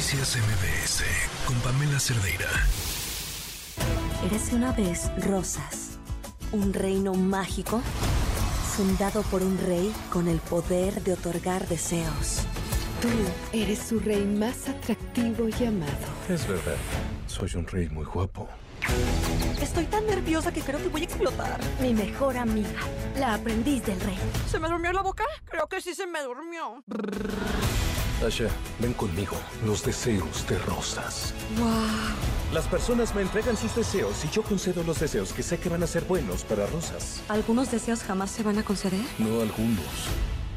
Noticias MBS con Pamela Cerdeira. Eres una vez Rosas, un reino mágico fundado por un rey con el poder de otorgar deseos. Tú eres su rey más atractivo y amado. Es verdad, soy un rey muy guapo. Estoy tan nerviosa que creo que voy a explotar. Mi mejor amiga, la aprendiz del rey. ¿Se me durmió la boca? Creo que sí se me durmió. Asha, ven conmigo. Los deseos de rosas. ¡Wow! Las personas me entregan sus deseos y yo concedo los deseos que sé que van a ser buenos para rosas. ¿Algunos deseos jamás se van a conceder? No algunos.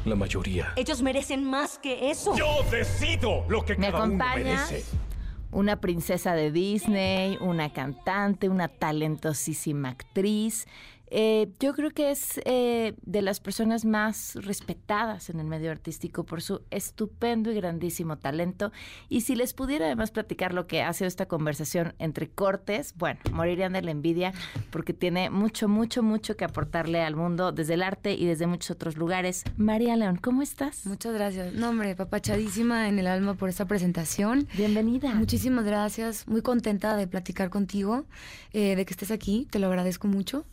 La mayoría. Ellos merecen más que eso. Yo decido lo que ¿Me cada uno merece. Una princesa de Disney, una cantante, una talentosísima actriz. Eh, yo creo que es eh, de las personas más respetadas en el medio artístico por su estupendo y grandísimo talento. Y si les pudiera además platicar lo que hace esta conversación entre cortes, bueno, morirían de la envidia porque tiene mucho, mucho, mucho que aportarle al mundo desde el arte y desde muchos otros lugares. María León, ¿cómo estás? Muchas gracias. No, hombre, papachadísima en el alma por esta presentación. Bienvenida. Muchísimas gracias. Muy contenta de platicar contigo, eh, de que estés aquí. Te lo agradezco mucho.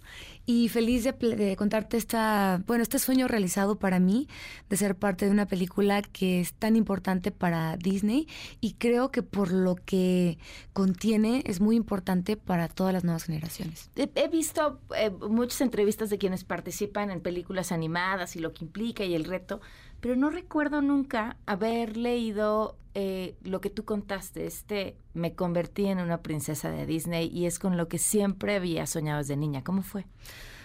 Y feliz de, de contarte esta, bueno, este sueño realizado para mí de ser parte de una película que es tan importante para Disney y creo que por lo que contiene es muy importante para todas las nuevas generaciones. He visto eh, muchas entrevistas de quienes participan en películas animadas y lo que implica y el reto, pero no recuerdo nunca haber leído eh, lo que tú contaste. Este, me convertí en una princesa de Disney y es con lo que siempre había soñado desde niña. ¿Cómo fue?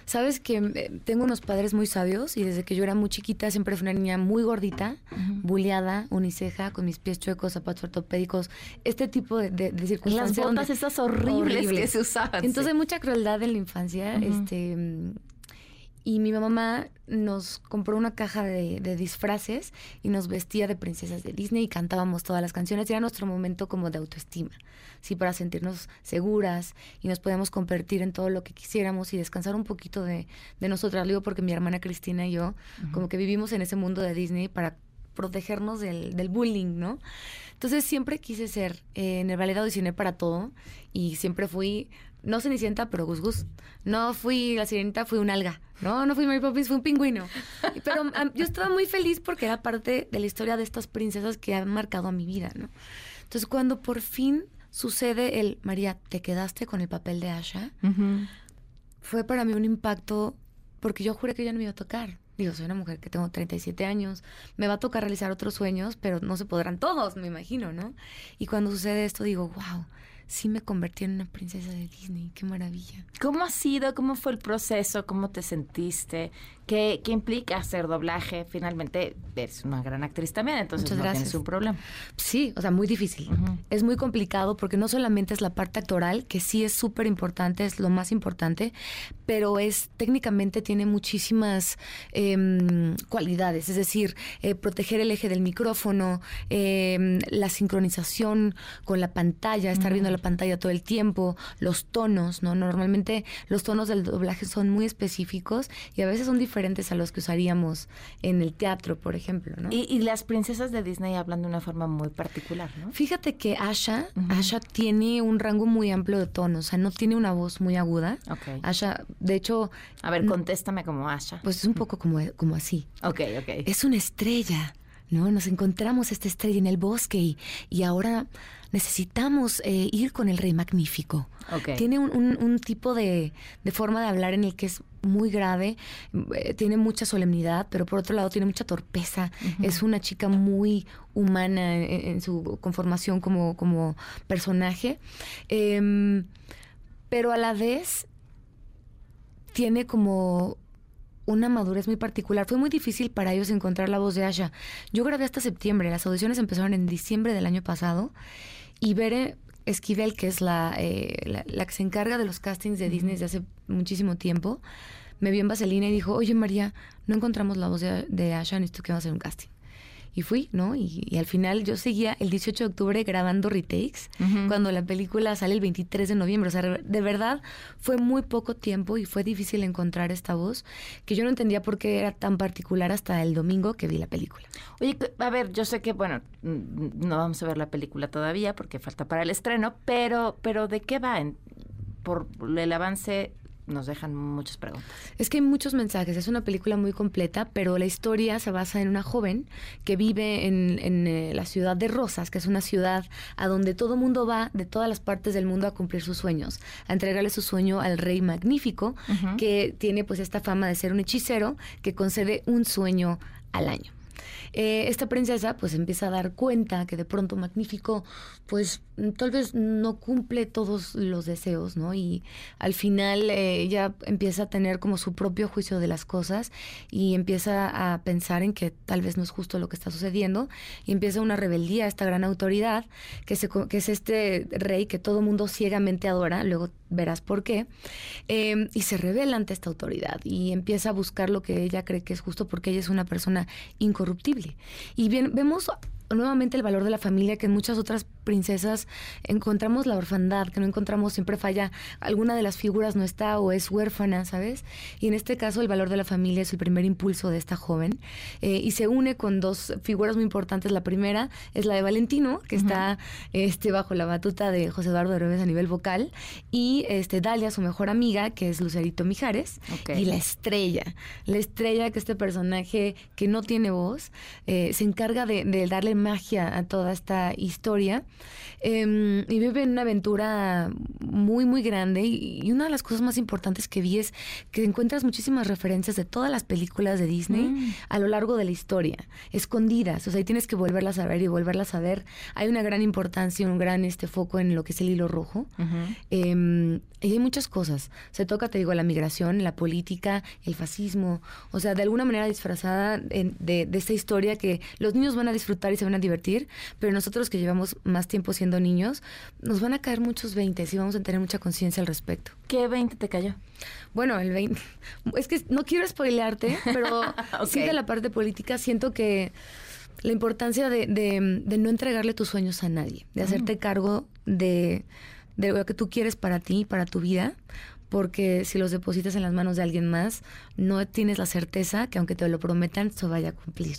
Sabes que eh, tengo unos padres muy sabios y desde que yo era muy chiquita siempre fui una niña muy gordita, buleada, uniceja, con mis pies chuecos, zapatos ortopédicos, este tipo de, de, de Las circunstancias. donde- botas esas horribles, que se usaban. Entonces sí. hay mucha crueldad en la infancia, este mm, y mi mamá nos compró una caja de, de disfraces y nos vestía de princesas de Disney y cantábamos todas las canciones. Era nuestro momento como de autoestima, sí, para sentirnos seguras y nos podíamos convertir en todo lo que quisiéramos y descansar un poquito de, de nosotras. Lo digo porque mi hermana Cristina y yo, como que vivimos en ese mundo de Disney para protegernos del, del bullying, ¿no? Entonces siempre quise ser, eh, en el ballet audicioné para todo y siempre fui, no Cenicienta, pero Gus Gus. No fui la sirenita, fui un alga. No, no fui Mary Poppins, fui un pingüino. Pero yo estaba muy feliz porque era parte de la historia de estas princesas que han marcado a mi vida, ¿no? Entonces cuando por fin sucede el, María, ¿te quedaste con el papel de Asha? Fue para mí un impacto porque yo juré que ya no me iba a tocar. Digo, soy una mujer que tengo 37 años, me va a tocar realizar otros sueños, pero no se podrán todos, me imagino, ¿no? Y cuando sucede esto digo, wow, sí me convertí en una princesa de Disney, qué maravilla. ¿Cómo ha sido? ¿Cómo fue el proceso? ¿Cómo te sentiste? ¿Qué, qué implica hacer doblaje? Finalmente, eres una gran actriz también, entonces Muchas no gracias. tienes un problema. Sí, o sea, muy difícil. Es muy complicado porque no solamente es la parte actoral, que sí es súper importante, es lo más importante, pero es técnicamente tiene muchísimas em, cualidades, es decir, eh, proteger el eje del micrófono, em, la sincronización con la pantalla, estar viendo la pantalla todo el tiempo, los tonos, ¿no? Normalmente los tonos del doblaje son muy específicos y a veces son diferentes a los que usaríamos en el teatro, por ejemplo, ¿no? Y, y las princesas de Disney hablan de una forma muy particular, ¿no? Fíjate que Asha, Asha tiene un rango muy amplio de tonos, o sea, no tiene una voz muy aguda. Ok. Asha, de hecho, A ver, contéstame como Asha. pues es un poco como, como así. Ok, ok. Es una estrella, ¿no? Nos encontramos esta estrella en el bosque y, y ahora necesitamos eh, ir con el rey magnífico. Tiene un, un- un tipo de, de forma de hablar en el que es muy grave, eh, tiene mucha solemnidad, pero por otro lado tiene mucha torpeza. Es una chica muy humana en, en su conformación como, como personaje. Em, pero a la vez tiene como una madurez muy particular. Fue muy difícil para ellos encontrar la voz de Asha. Yo grabé hasta septiembre, las audiciones empezaron en diciembre del año pasado y Bere Esquivel, que es la, eh, la, la que se encarga de los castings de Disney desde hace muchísimo tiempo, me vio en Vaselina y dijo, oye María, no encontramos la voz de, de Asha, necesito que vamos a hacer un casting. Y fui, ¿no? Y, y al final yo seguía el 18 de octubre grabando retakes cuando la película sale el 23 de noviembre. O sea, de verdad fue muy poco tiempo y fue difícil encontrar esta voz que yo no entendía por qué era tan particular hasta el domingo que vi la película. Oye, a ver, yo sé que, bueno, mm, no vamos a ver la película todavía porque falta para el estreno, pero, pero ¿de qué va? En- por el avance nos dejan muchas preguntas. Es que hay muchos mensajes, es una película muy completa, pero la historia se basa en una joven que vive en, en, eh, la ciudad de Rosas, que es una ciudad a donde todo mundo va de todas las partes del mundo a cumplir sus sueños, a entregarle su sueño al rey magnífico, que tiene pues esta fama de ser un hechicero que concede un sueño al año. Eh, esta princesa pues empieza a dar cuenta que de pronto Magnífico pues tal vez no cumple todos los deseos, ¿no? Y al final eh, ella empieza a tener como su propio juicio de las cosas y empieza a pensar en que tal vez no es justo lo que está sucediendo y empieza una rebeldía a esta gran autoridad que, se, que es este rey que todo mundo ciegamente adora, luego verás por qué, eh, y se revela ante esta autoridad y empieza a buscar lo que ella cree que es justo porque ella es una persona Y bien, vemos nuevamente el valor de la familia que en muchas otras princesas encontramos la orfandad, que no encontramos, siempre falla, alguna de las figuras no está o es huérfana, ¿sabes? Y en este caso el valor de la familia es el primer impulso de esta joven eh, y se une con dos figuras muy importantes. La primera es la de Valentino, que está este, bajo la batuta de José Eduardo Herbes a nivel vocal, y este, Dalia, su mejor amiga, que es Lucerito Mijares, Ok. y la estrella, la estrella que este personaje que no tiene voz, eh, se encarga de, de darle magia a toda esta historia eh, y vive en una aventura muy, muy grande y, y una de las cosas más importantes que vi es que encuentras muchísimas referencias de todas las películas de Disney a lo largo de la historia, escondidas, o sea, y tienes que volverlas a ver y volverlas a ver. Hay una gran importancia, un gran este foco en lo que es el hilo rojo. Eh, y hay muchas cosas. Se toca, te digo, la migración, la política, el fascismo. O sea, de alguna manera disfrazada de, de esta historia que los niños van a disfrutar y se van a divertir, pero nosotros que llevamos más tiempo siendo niños, nos van a caer muchos 20 y vamos a tener mucha conciencia al respecto. ¿Qué 20 te cayó? Bueno, el 20. Es que no quiero spoilearte, pero Ok. sí de la parte política siento que la importancia de, de- de no entregarle tus sueños a nadie, de hacerte cargo de, de lo que tú quieres para ti, para tu vida, porque si los depositas en las manos de alguien más, no tienes la certeza que aunque te lo prometan, se vaya a cumplir.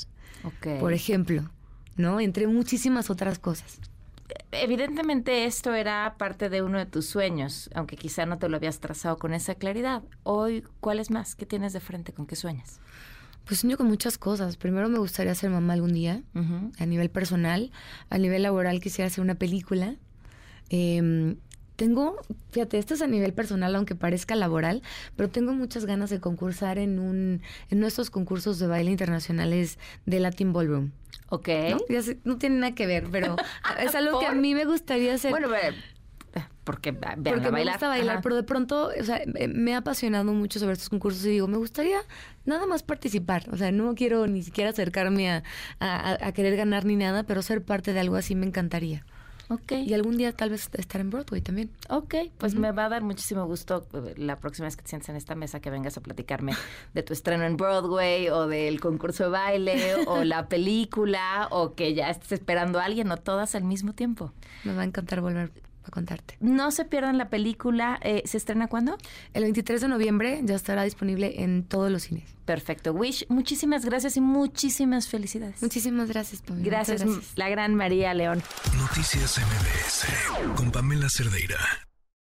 Por ejemplo, ¿no? Entre muchísimas otras cosas. Evidentemente esto era parte de uno de tus sueños, aunque quizá no te lo habías trazado con esa claridad. Hoy, ¿cuál es más? ¿Qué tienes de frente? ¿Con qué sueñas? Pues sueño con muchas cosas. Primero me gustaría ser mamá algún día. A nivel personal, a nivel laboral quisiera hacer una película. Em, tengo, fíjate, esto es a nivel personal, aunque parezca laboral, pero tengo muchas ganas de concursar en un, en nuestros concursos de baile internacionales de Latin Ballroom. Ok. ¿no? Tiene nada que ver, pero es algo que a mí me gustaría hacer. Bueno, ve- porque vean porque me bailar. gusta bailar, Ajá. pero de pronto, o sea, me- me ha apasionado mucho sobre estos concursos y digo, me gustaría nada más participar. O sea, no quiero ni siquiera acercarme a, a- a querer ganar ni nada, pero ser parte de algo así me encantaría. Ok. Y algún día tal vez estar en Broadway también. Ok, pues me va a dar muchísimo gusto eh, la próxima vez que te sientes en esta mesa que vengas a platicarme de tu estreno en Broadway o del concurso de baile o la película o que ya estés esperando a alguien o todas al mismo tiempo. Me va a encantar volver a contarte. No se pierdan la película. eh, ¿Se estrena cuándo? El 23 de noviembre ya estará disponible en todos los cines. Perfecto. Wish, muchísimas gracias y muchísimas felicidades. Muchísimas gracias, Pamela. Gracias, gracias. la gran María León. Noticias MBS con Pamela Cerdeira.